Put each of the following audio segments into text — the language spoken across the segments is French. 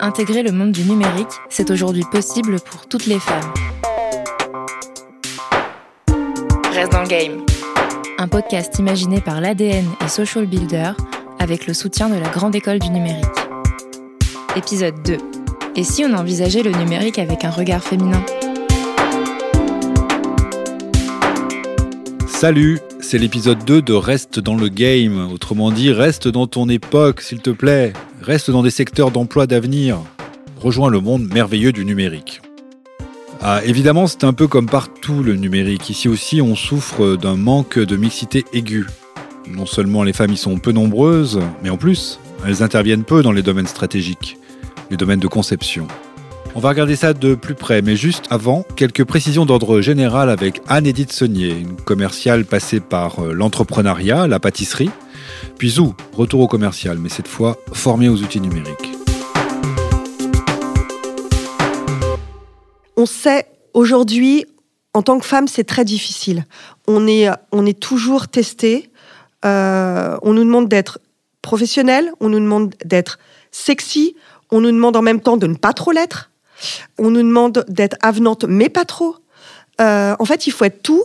Intégrer le monde du numérique, c'est aujourd'hui possible pour toutes les femmes. Reste dans le game. Un podcast imaginé par l'ADN et Social Builder avec le soutien de la Grande École du Numérique. Épisode 2. Et si on envisageait le numérique avec un regard féminin? Salut, c'est l'épisode 2 de Reste dans le game. Autrement dit, reste dans ton époque, s'il te plaît. Reste dans des secteurs d'emploi d'avenir. Rejoins le monde merveilleux du numérique. Ah, évidemment, c'est un peu comme partout le numérique. Ici aussi, on souffre d'un manque de mixité aiguë. Non seulement les femmes y sont peu nombreuses, mais en plus, elles interviennent peu dans les domaines stratégiques, les domaines de conception. On va regarder ça de plus près, mais juste avant, quelques précisions d'ordre général avec Anne-Édith Saunier, une commerciale passée par euh, l'entrepreneuriat, la pâtisserie, puis Zou, retour au commercial, mais cette fois formée aux outils numériques. On sait aujourd'hui, en tant que femme, c'est très difficile. On est, on est toujours testé. Euh, on nous demande d'être professionnel, on nous demande d'être sexy, on nous demande en même temps de ne pas trop l'être. On nous demande d'être avenante, mais pas trop. Euh, en fait, il faut être tout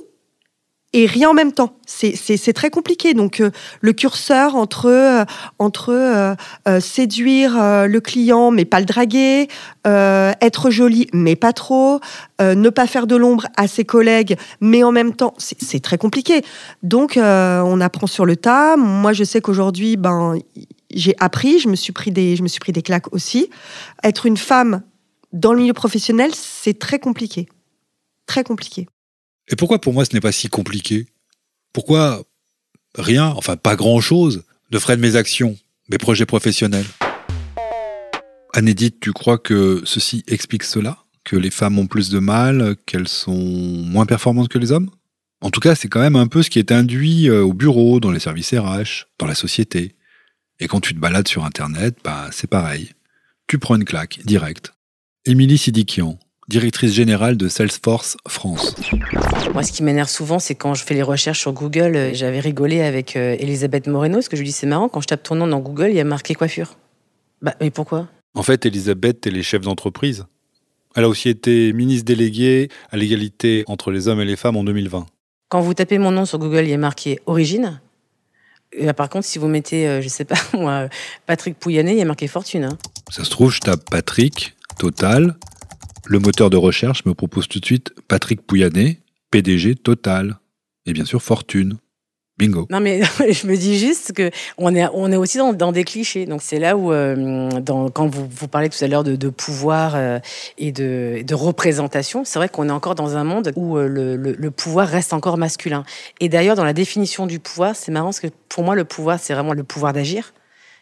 et rien en même temps. C'est très compliqué. Donc, euh, le curseur entre, euh, entre séduire le client, mais pas le draguer, être jolie, mais pas trop, ne pas faire de l'ombre à ses collègues, mais en même temps, c'est très compliqué. Donc, on apprend sur le tas. Moi, je sais qu'aujourd'hui, ben, j'ai appris, je me suis pris des, je me suis pris des claques aussi. Être une femme dans le milieu professionnel, c'est très compliqué. Très compliqué. Et pourquoi pour moi ce n'est pas si compliqué? Pourquoi rien, enfin pas grand-chose, ne ferait de mes actions, mes projets professionnels? Anédite, tu crois que ceci explique cela? Que les femmes ont plus de mal, qu'elles sont moins performantes que les hommes? En tout cas, c'est quand même un peu ce qui est induit euh, au bureau, dans les services RH, dans la société. Et quand tu te balades sur Internet, bah, c'est pareil. Tu prends une claque, direct. Émilie Sidikian, directrice générale de Salesforce France. Moi, ce qui m'énerve souvent, c'est quand je fais les recherches sur Google, euh, j'avais rigolé avec euh, Elisabeth Moreno, parce que je lui dis c'est marrant, quand je tape ton nom dans Google, il y a marqué coiffure. Bah, mais pourquoi? En fait, Elisabeth, elle est chef d'entreprise. Elle a aussi été ministre déléguée à l'égalité entre les hommes et les femmes en 2020. Quand vous tapez mon nom sur Google, il y a marqué origine. Et par contre, si vous mettez, euh, je sais pas moi, Patrick Pouyanné, il y a marqué fortune. Hein. Ça se trouve, je tape Patrick, Total. Le moteur de recherche me propose tout de suite Patrick Pouyanné, PDG Total. Et bien sûr, Fortune. Bingo. Non, mais je me dis juste que on est, on est aussi dans, des clichés. Donc, c'est là où, euh, quand vous, vous parlez tout à l'heure de, pouvoir euh, et de, représentation, c'est vrai qu'on est encore dans un monde où euh, le, le, pouvoir reste encore masculin. Et d'ailleurs, dans la définition du pouvoir, c'est marrant parce que pour moi, le pouvoir, c'est vraiment le pouvoir d'agir.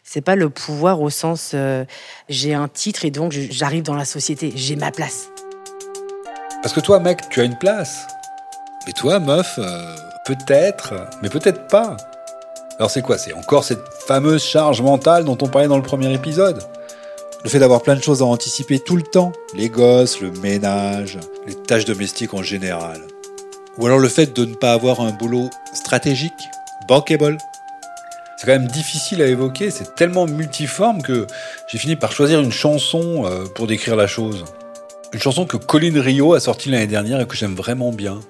C'est pas le pouvoir au sens euh, j'ai un titre et donc j'arrive dans la société, j'ai ma place. Parce que toi, mec, tu as une place. Mais toi, meuf, euh, peut-être, mais peut-être pas. Alors c'est quoi? C'est encore cette fameuse charge mentale dont on parlait dans le premier épisode Le fait d'avoir plein de choses à anticiper tout le temps. Les gosses, le ménage, les tâches domestiques en général. Ou alors le fait de ne pas avoir un boulot stratégique, bankable, c'est quand même difficile à évoquer, c'est tellement multiforme que j'ai fini par choisir une chanson euh, pour décrire la chose. Une chanson que Colin Rio a sortie l'année dernière et que j'aime vraiment bien.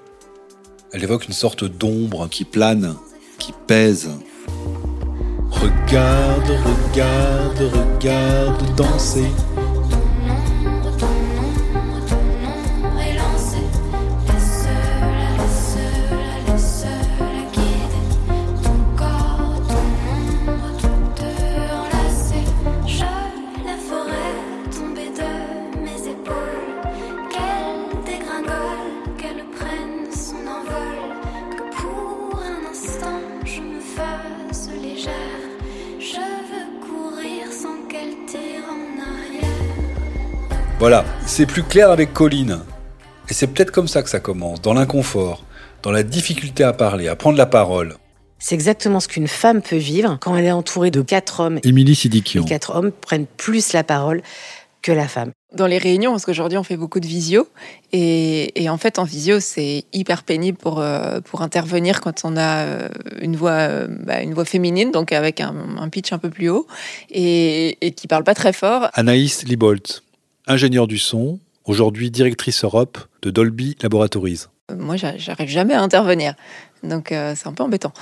Elle évoque une sorte d'ombre qui plane, qui pèse. Regarde, regarde, regarde danser. C'est plus clair avec Colline. Et c'est peut-être comme ça que ça commence, dans l'inconfort, dans la difficulté à parler, à prendre la parole. C'est exactement ce qu'une femme peut vivre quand elle est entourée de quatre hommes. Émilie Sidikian. Les quatre hommes prennent plus la parole que la femme. dans les réunions, parce qu'aujourd'hui on fait beaucoup de visio, et, en fait en visio c'est hyper pénible pour, euh, pour intervenir quand on a euh, une voix, euh, bah, une voix féminine, donc avec un, pitch un peu plus haut, et, et qui parle pas très fort. Anaïs Libolt, ingénieure du son, aujourd'hui directrice Europe de Dolby Laboratories. Moi j'arrive jamais à intervenir. Donc c'est un peu embêtant.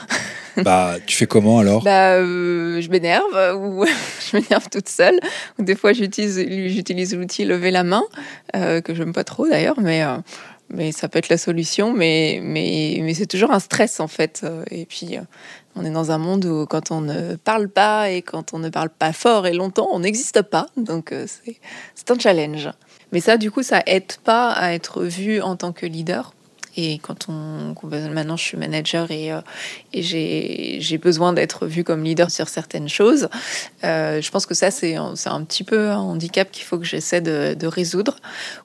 bah, tu fais comment alors? Bah, je m'énerve ou je m'énerve toute seule. Des fois, j'utilise, j'utilise l'outil lever la main, euh, que j'aime pas trop d'ailleurs, mais, euh, mais ça peut être la solution. Mais, mais, mais c'est toujours un stress en fait. Et puis, euh, on est dans un monde où quand on ne parle pas et quand on ne parle pas fort et longtemps, on n'existe pas. Donc, c'est un challenge. Mais ça, du coup, ça aide pas à être vu en tant que leader et quand on, maintenant je suis manager et, euh, et j'ai besoin d'être vue comme leader sur certaines choses, euh, je pense que ça c'est un, un petit peu un handicap qu'il faut que j'essaie de, de, résoudre,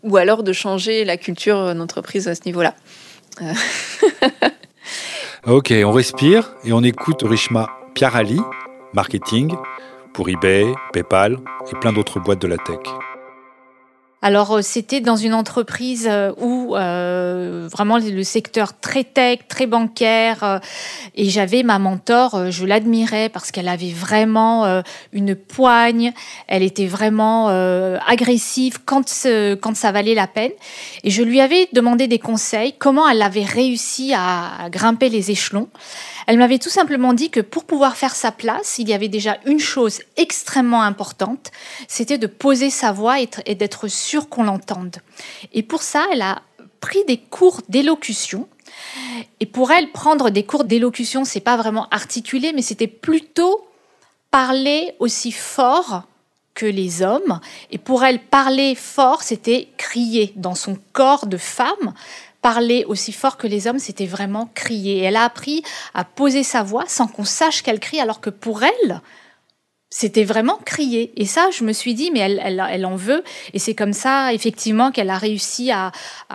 ou alors de changer la culture d'entreprise à ce niveau-là. Euh. ok, on respire et on écoute Rishma Piarali, marketing pour eBay, PayPal et plein d'autres boîtes de la tech. Alors c'était dans une entreprise où euh, vraiment le secteur très tech, très bancaire, et j'avais ma mentor, je l'admirais parce qu'elle avait vraiment une poigne, elle était vraiment agressive quand quand ça valait la peine, et je lui avais demandé des conseils, comment elle avait réussi à grimper les échelons. Elle m'avait tout simplement dit que pour pouvoir faire sa place, il y avait déjà une chose extrêmement importante, c'était de poser sa voix et d'être sûr qu'on l'entende. Et pour ça, elle a pris des cours d'élocution. Et pour elle, prendre des cours d'élocution, c'est pas vraiment articulé, mais c'était plutôt parler aussi fort que les hommes. Et pour elle, parler fort, c'était crier dans son corps de femme, parler aussi fort que les hommes, c'était vraiment crier. elle a appris à poser sa voix sans qu'on sache qu'elle crie, alors que pour elle, c'était vraiment crier. Et ça, je me suis dit, mais elle, elle, en veut. Et c'est comme ça, effectivement, qu'elle a réussi à,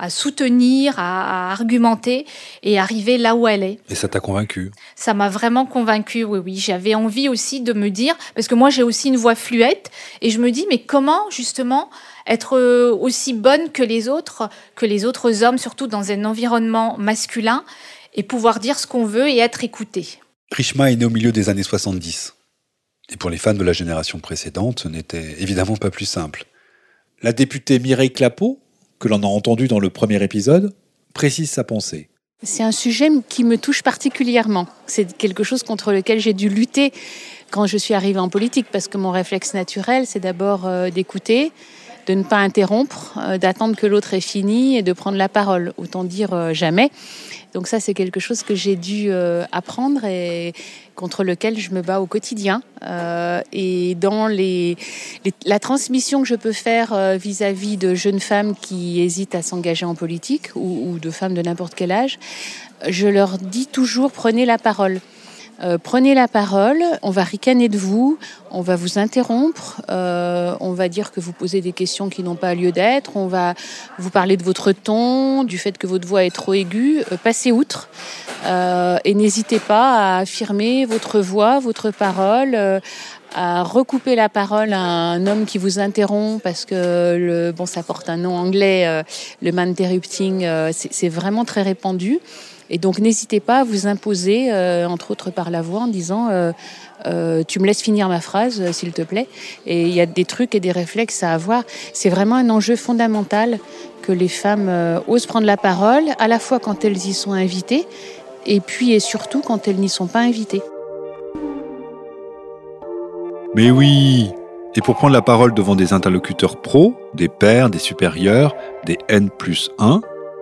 soutenir, à, argumenter et arriver là où elle est. Et ça t'a convaincu? Ça m'a vraiment convaincu, oui, oui. J'avais envie aussi de me dire, parce que moi, j'ai aussi une voix fluette, et je me dis, mais comment, justement, être euh, aussi bonne que les autres, que les autres hommes, surtout dans un environnement masculin, et pouvoir dire ce qu'on veut et être écouté. Rishma est né au milieu des années 70. Et pour les fans de la génération précédente, ce n'était évidemment pas plus simple. La députée Mireille Clapeau, que l'on a entendu dans le premier épisode, précise sa pensée. C'est un sujet qui me touche particulièrement. C'est quelque chose contre lequel j'ai dû lutter quand je suis arrivée en politique, parce que mon réflexe naturel, c'est d'abord euh, d'écouter, de ne pas interrompre, euh, d'attendre que l'autre ait fini et de prendre la parole. Autant dire euh, jamais. Donc ça, c'est quelque chose que j'ai dû apprendre et contre lequel je me bats au quotidien. et dans la transmission que je peux faire vis-à-vis de jeunes femmes qui hésitent à s'engager en politique ou de femmes de n'importe quel âge, je leur dis toujours prenez la parole. Euh, prenez la parole, on va ricaner de vous, on va vous interrompre, euh, on va dire que vous posez des questions qui n'ont pas lieu d'être, on va vous parler de votre ton, du fait que votre voix est trop aiguë, euh, passez outre et n'hésitez pas à affirmer votre voix, votre parole. à recouper la parole à un homme qui vous interrompt parce que le, bon, ça porte un nom anglais, le man interrupting, c'est vraiment très répandu. Et donc n'hésitez pas à vous imposer, euh, entre autres par la voix, en disant euh, euh, tu me laisses finir ma phrase, s'il te plaît. Et il y a des trucs et des réflexes à avoir. C'est vraiment un enjeu fondamental que les femmes osent prendre la parole, à la fois quand elles y sont invitées, et puis et surtout quand elles n'y sont pas invitées. Mais oui Et pour prendre la parole devant des interlocuteurs pros, des pairs, des supérieurs, des N plus 1,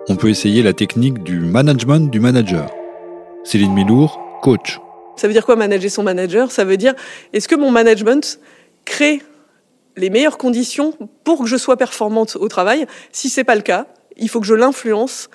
on peut essayer la technique du management du manager. Céline Milour, coach. Ça veut dire quoi manager son manager? Ça veut dire est-ce que mon management crée les meilleures conditions pour que je sois performante au travail? Si c'est pas le cas, il faut que je l'influence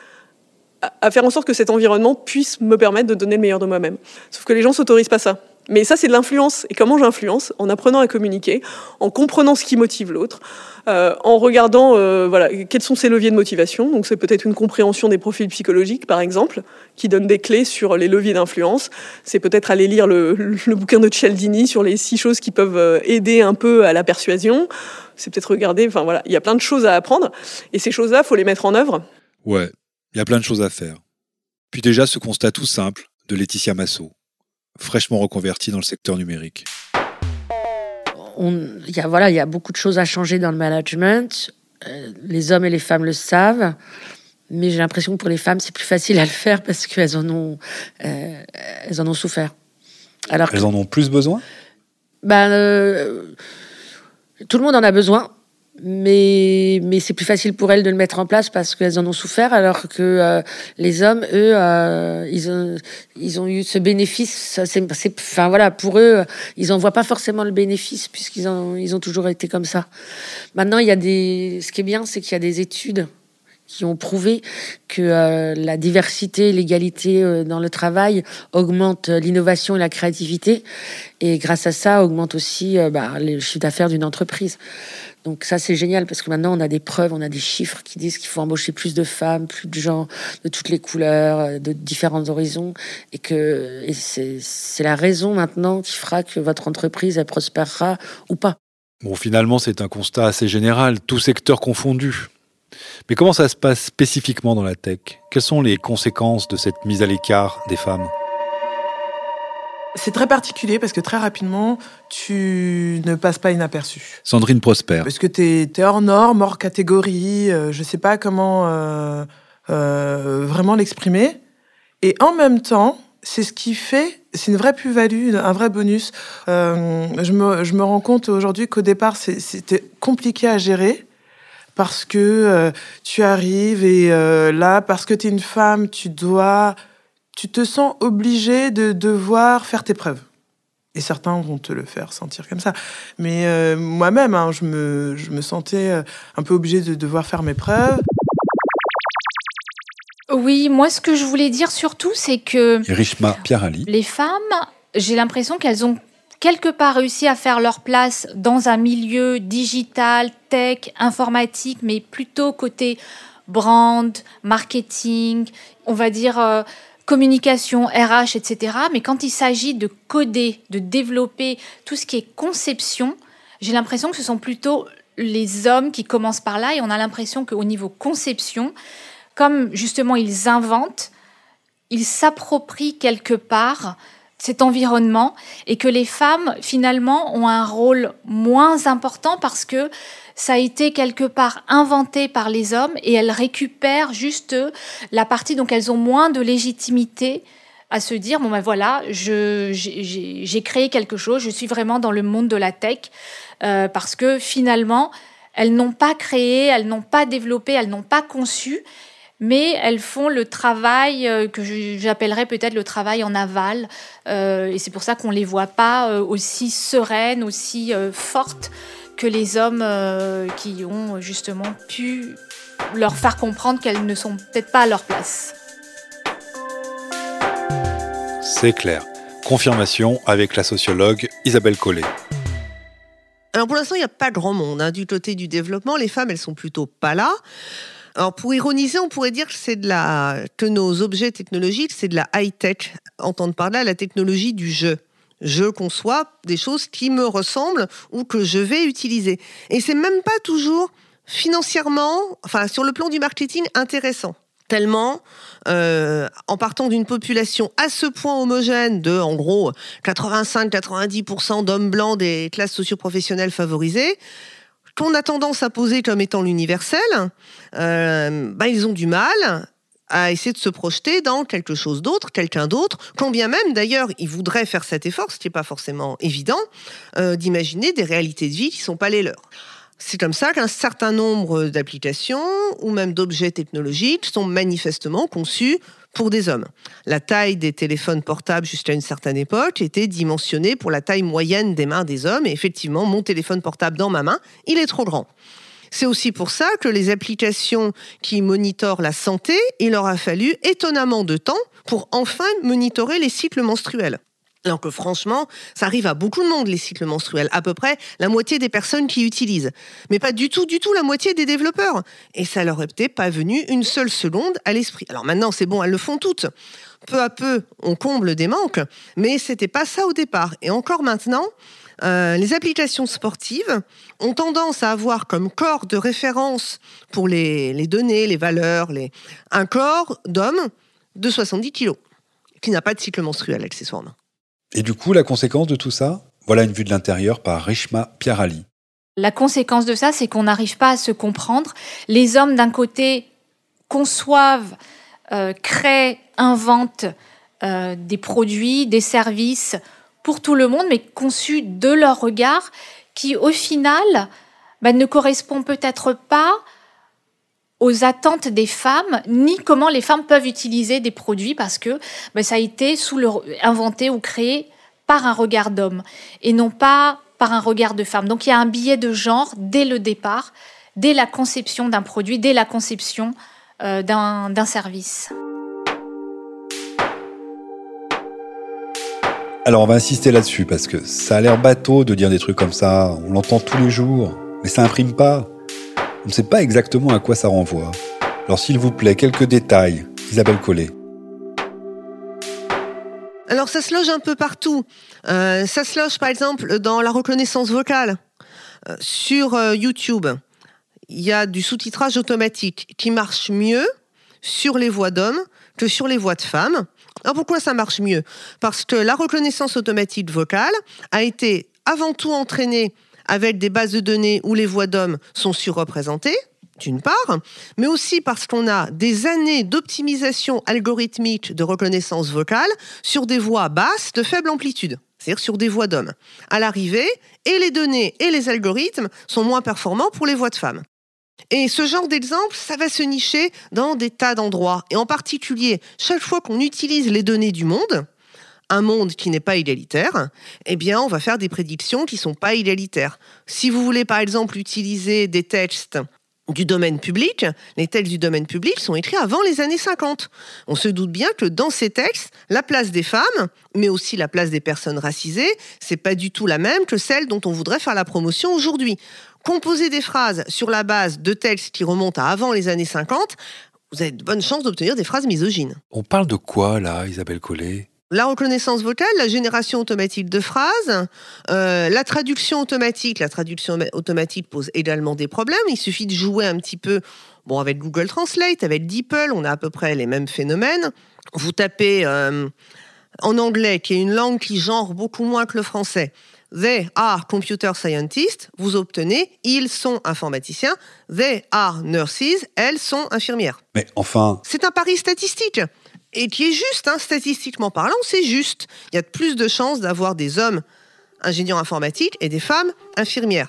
à faire en sorte que cet environnement puisse me permettre de donner le meilleur de moi-même. Sauf que les gens s'autorisent pas ça. Mais ça, c'est de l'influence. Et comment j'influence? En apprenant à communiquer, en comprenant ce qui motive l'autre, euh, en regardant euh, voilà, quels sont ses leviers de motivation. Donc, c'est peut-être une compréhension des profils psychologiques, par exemple, qui donne des clés sur les leviers d'influence. C'est peut-être aller lire le, bouquin de Cialdini sur les six choses qui peuvent euh, aider un peu à la persuasion. C'est peut-être regarder. Enfin, voilà, il y a plein de choses à apprendre. Et ces choses-là, faut les mettre en œuvre. Ouais, il y a plein de choses à faire. Puis déjà, ce constat tout simple de Laetitia Massot fraîchement reconverti dans le secteur numérique il y a voilà, il y a beaucoup de choses à changer dans le management. Euh, les hommes et les femmes le savent, mais j'ai l'impression que pour les femmes, c'est plus facile à le faire parce qu'elles en ont, euh, elles en ont souffert. Alors elles en ont plus besoin? Ben, euh, tout le monde en a besoin mais, c'est plus facile pour elles de le mettre en place parce qu'elles en ont souffert, alors que euh, les hommes, eux, euh, ils, ont, eu ce bénéfice. Enfin voilà, pour eux, ils n'en voient pas forcément le bénéfice puisqu'ils ont, ils ont toujours été comme ça. Maintenant, il y a des, ce qui est bien, c'est qu'il y a des études qui ont prouvé que euh, la diversité, l'égalité dans le travail augmente l'innovation et la créativité, et grâce à ça augmente aussi bah, le chiffre d'affaires d'une entreprise. Donc ça, c'est génial parce que maintenant, on a des preuves, on a des chiffres qui disent qu'il faut embaucher plus de femmes, plus de gens de toutes les couleurs, euh, de différents horizons. Et que c'est la raison maintenant qui fera que votre entreprise, elle prospérera ou pas. Bon, finalement, c'est un constat assez général, tout secteur confondu. Mais comment ça se passe spécifiquement dans la tech? Quelles sont les conséquences de cette mise à l'écart des femmes? C'est très particulier parce que très rapidement, tu ne passes pas inaperçu. Sandrine Prosper. Parce que tu es, hors norme, hors catégorie, euh, je ne sais pas comment euh, euh, vraiment l'exprimer. Et en même temps, c'est ce qui fait, c'est une vraie plus-value, un vrai bonus. je, me, je me rends compte aujourd'hui qu'au départ, c'était compliqué à gérer parce que tu arrives et là, parce que tu es une femme, tu dois tu te sens obligé de devoir faire tes preuves. Et certains vont te le faire sentir comme ça. Mais euh, moi-même, hein, je, me, je me sentais euh, un peu obligée de devoir faire mes preuves. Oui, moi, ce que je voulais dire surtout, c'est que. Rishma Pierali. Les femmes, j'ai l'impression qu'elles ont quelque part réussi à faire leur place dans un milieu digital, tech, informatique, mais plutôt côté brand, marketing, on va dire. Euh, communication, RH, etc. Mais quand il s'agit de coder, de développer tout ce qui est conception, j'ai l'impression que ce sont plutôt les hommes qui commencent par là et on a l'impression qu'au niveau conception, comme justement ils inventent, ils s'approprient quelque part cet environnement et que les femmes finalement ont un rôle moins important parce que ça a été quelque part inventé par les hommes et elles récupèrent juste la partie, donc elles ont moins de légitimité à se dire bon ben voilà, j'ai créé quelque chose, je suis vraiment dans le monde de la tech euh, parce que finalement elles n'ont pas créé, elles n'ont pas développé, elles n'ont pas conçu, mais elles font le travail euh, que j'appellerais peut-être le travail en aval, euh, et c'est pour ça qu'on les voit pas aussi sereines, aussi fortes que les hommes euh, qui ont justement pu leur faire comprendre qu'elles ne sont peut-être pas à leur place. C'est clair. Confirmation avec la sociologue Isabelle Collet. Alors pour l'instant, il n'y a pas grand monde hein, du côté du développement. Les femmes, elles sont plutôt pas là. Alors pour ironiser, on pourrait dire que c'est de la que nos objets technologiques, c'est de la high tech. Entendre par là la technologie du jeu je conçois des choses qui me ressemblent ou que je vais utiliser. Et c'est même pas toujours financièrement, enfin sur le plan du marketing, intéressant. Tellement, euh, en partant d'une population à ce point homogène de, en gros, 85-90% d'hommes blancs des classes socioprofessionnelles favorisées, qu'on a tendance à poser comme étant l'universel, euh, bah, ils ont du mal à essayer de se projeter dans quelque chose d'autre, quelqu'un d'autre, quand bien même d'ailleurs il voudrait faire cet effort, ce qui n'est pas forcément évident, euh, d'imaginer des réalités de vie qui ne sont pas les leurs. C'est comme ça qu'un certain nombre d'applications ou même d'objets technologiques sont manifestement conçus pour des hommes. La taille des téléphones portables jusqu'à une certaine époque était dimensionnée pour la taille moyenne des mains des hommes et effectivement mon téléphone portable dans ma main, il est trop grand. C'est aussi pour ça que les applications qui monitorent la santé, il leur a fallu étonnamment de temps pour enfin monitorer les cycles menstruels. Alors que franchement, ça arrive à beaucoup de monde, les cycles menstruels. À peu près la moitié des personnes qui utilisent. Mais pas du tout, du tout la moitié des développeurs. Et ça leur est peut-être pas venu une seule seconde à l'esprit. Alors maintenant, c'est bon, elles le font toutes. Peu à peu, on comble des manques, mais c'était pas ça au départ. Et encore maintenant, euh, les applications sportives ont tendance à avoir comme corps de référence pour les, les données, les valeurs, les... un corps d'homme de 70 kilos, qui n'a pas de cycle menstruel accessoirement. Et du coup, la conséquence de tout ça Voilà une vue de l'intérieur par Rishma Piarali. La conséquence de ça, c'est qu'on n'arrive pas à se comprendre. Les hommes, d'un côté, conçoivent, euh, créent, inventent euh, des produits, des services pour tout le monde, mais conçus de leur regard, qui au final bah, ne correspond peut-être pas aux attentes des femmes, ni comment les femmes peuvent utiliser des produits parce que ben, ça a été inventé ou créé par un regard d'homme et non pas par un regard de femme. Donc il y a un biais de genre dès le départ, dès la conception d'un produit, dès la conception euh, d'un service. Alors on va insister là-dessus parce que ça a l'air bateau de dire des trucs comme ça, on l'entend tous les jours, mais ça imprime pas. On ne sait pas exactement à quoi ça renvoie. Alors s'il vous plaît, quelques détails. Isabelle Collet. Alors ça se loge un peu partout. Euh, ça se loge par exemple dans la reconnaissance vocale. Euh, sur euh, YouTube, il y a du sous-titrage automatique qui marche mieux sur les voix d'hommes que sur les voix de femmes. Alors pourquoi ça marche mieux? Parce que la reconnaissance automatique vocale a été avant tout entraînée avec des bases de données où les voix d'hommes sont surreprésentées, d'une part, mais aussi parce qu'on a des années d'optimisation algorithmique de reconnaissance vocale sur des voix basses de faible amplitude, c'est-à-dire sur des voix d'hommes. À l'arrivée, et les données et les algorithmes sont moins performants pour les voix de femmes. Et ce genre d'exemple, ça va se nicher dans des tas d'endroits. Et en particulier, chaque fois qu'on utilise les données du monde, un monde qui n'est pas égalitaire, eh bien, on va faire des prédictions qui sont pas égalitaires. Si vous voulez, par exemple, utiliser des textes du domaine public, les textes du domaine public sont écrits avant les années 50. On se doute bien que dans ces textes, la place des femmes, mais aussi la place des personnes racisées, c'est pas du tout la même que celle dont on voudrait faire la promotion aujourd'hui. Composer des phrases sur la base de textes qui remontent à avant les années 50, vous avez de bonnes chances d'obtenir des phrases misogynes. On parle de quoi là, Isabelle Collet? La reconnaissance vocale, la génération automatique de phrases, euh, la traduction automatique. La traduction automatique pose également des problèmes. Il suffit de jouer un petit peu, bon, avec Google Translate, avec DeepL, on a à peu près les mêmes phénomènes. Vous tapez euh, en anglais, qui est une langue qui genre beaucoup moins que le français. They are computer scientists. Vous obtenez, ils sont informaticiens. They are nurses. Elles sont infirmières. Mais enfin. C'est un pari statistique et qui est juste, hein, statistiquement parlant, c'est juste. Il y a plus de chances d'avoir des hommes ingénieurs informatiques et des femmes infirmières.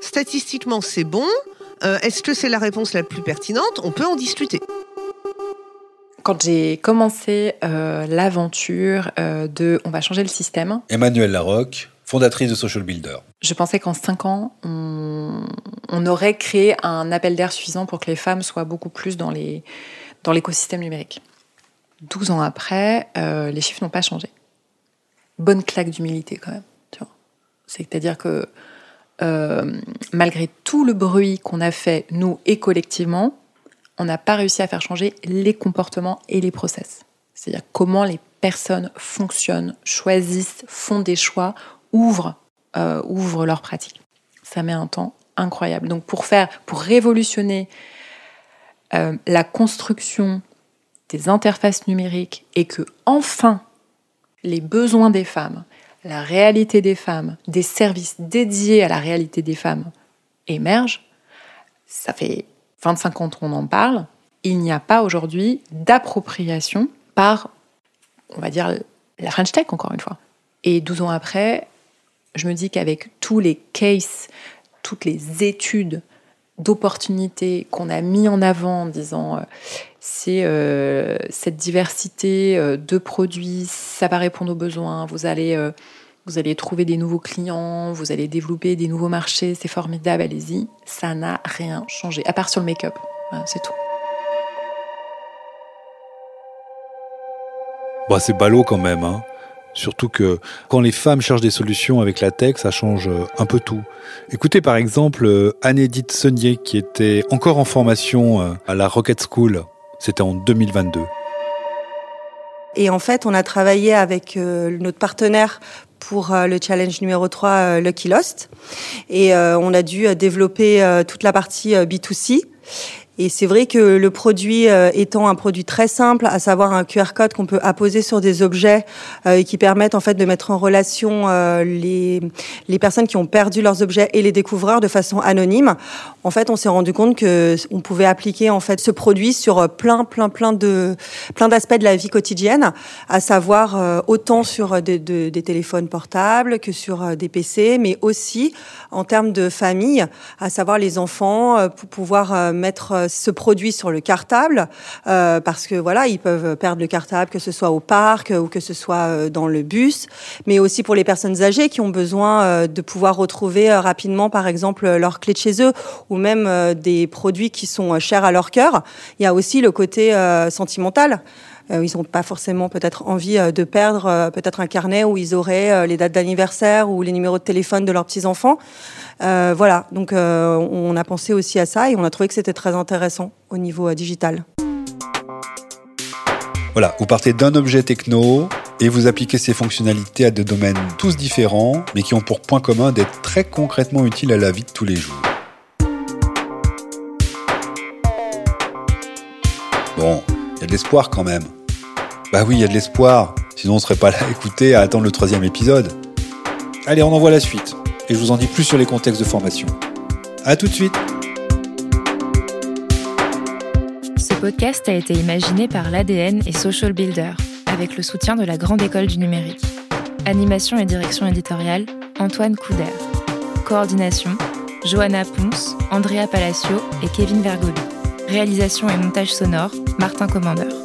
Statistiquement, c'est bon. Euh, est-ce que c'est la réponse la plus pertinente? On peut en discuter. Quand j'ai commencé euh, l'aventure euh, de On va changer le système. Emmanuelle Larocque, fondatrice de Social Builder. Je pensais qu'en 5 ans, on, on, aurait créé un appel d'air suffisant pour que les femmes soient beaucoup plus dans l'écosystème dans numérique. 12 ans après, euh, les chiffres n'ont pas changé. Bonne claque d'humilité quand même. C'est-à-dire que euh, malgré tout le bruit qu'on a fait, nous et collectivement, on n'a pas réussi à faire changer les comportements et les process. C'est-à-dire comment les personnes fonctionnent, choisissent, font des choix, ouvrent, euh, ouvrent leurs pratiques. Ça met un temps incroyable. Donc pour faire, pour révolutionner la construction des interfaces numériques et que enfin les besoins des femmes, la réalité des femmes, des services dédiés à la réalité des femmes émergent, ça fait 25 ans qu'on en parle, il n'y a pas aujourd'hui d'appropriation par, on va dire, la French Tech, encore une fois. Et 12 ans après, je me dis qu'avec tous les cases, toutes les études d'opportunités qu'on a mis en avant en disant euh, c'est euh, cette diversité euh, de produits, ça va répondre aux besoins, vous allez, vous allez trouver des nouveaux clients, vous allez développer des nouveaux marchés, c'est formidable, allez-y. Ça n'a rien changé, à part sur le make-up, c'est tout. Bah, c'est ballot quand même. Hein. Surtout que quand les femmes cherchent des solutions avec la tech, ça change un peu tout. Écoutez par exemple Anne-Edith Sonier qui était encore en formation à la Rocket School. C'était en 2022. Et en fait, on a travaillé avec notre partenaire pour euh, le challenge numéro 3 euh, Lucky Lost. Et euh, on a dû développer toute la partie B2C. Et c'est vrai que le produit euh, étant un produit très simple, à savoir un QR code qu'on peut apposer sur des objets euh, et qui permettent en fait de mettre en relation euh, les, les personnes qui ont perdu leurs objets et les découvreurs de façon anonyme. En fait, on s'est rendu compte que on pouvait appliquer en fait ce produit sur plein plein plein de plein d'aspects de la vie quotidienne, à savoir autant sur des, des téléphones portables que sur des PC, mais aussi en termes de famille, à savoir les enfants pour pouvoir mettre ce produit sur le cartable euh, parce que voilà, ils peuvent perdre le cartable que ce soit au parc ou que ce soit euh, dans le bus, mais aussi pour les personnes âgées qui ont besoin euh, de pouvoir retrouver rapidement, par exemple, leur clé de chez eux ou même des produits qui sont chers à leur cœur. Il y a aussi le côté sentimental. Ils n'ont pas forcément peut-être envie de perdre peut-être un carnet où ils auraient les dates d'anniversaire ou les numéros de téléphone de leurs petits enfants. Euh, voilà, donc euh, on a pensé aussi à ça et on a trouvé que c'était très intéressant au niveau euh, digital. Voilà, vous partez d'un objet techno et vous appliquez ces fonctionnalités à des domaines tous différents, mais qui ont pour point commun d'être très concrètement utiles à la vie de tous les jours. Bon, y a de l'espoir quand même. Bah oui, il y a de l'espoir, sinon on serait pas là à écouter, à attendre le troisième épisode. Allez, on envoie la suite et je vous en dis plus sur les contextes de formation. A tout de suite Ce podcast a été imaginé par l'ADN et Social Builder, avec le soutien de la Grande École du Numérique. Animation et direction éditoriale, Antoine Couder. Coordination, Johanna Ponce, Andrea Palacio et Kevin Vergoli. Réalisation et montage sonore, Martin Commandeur.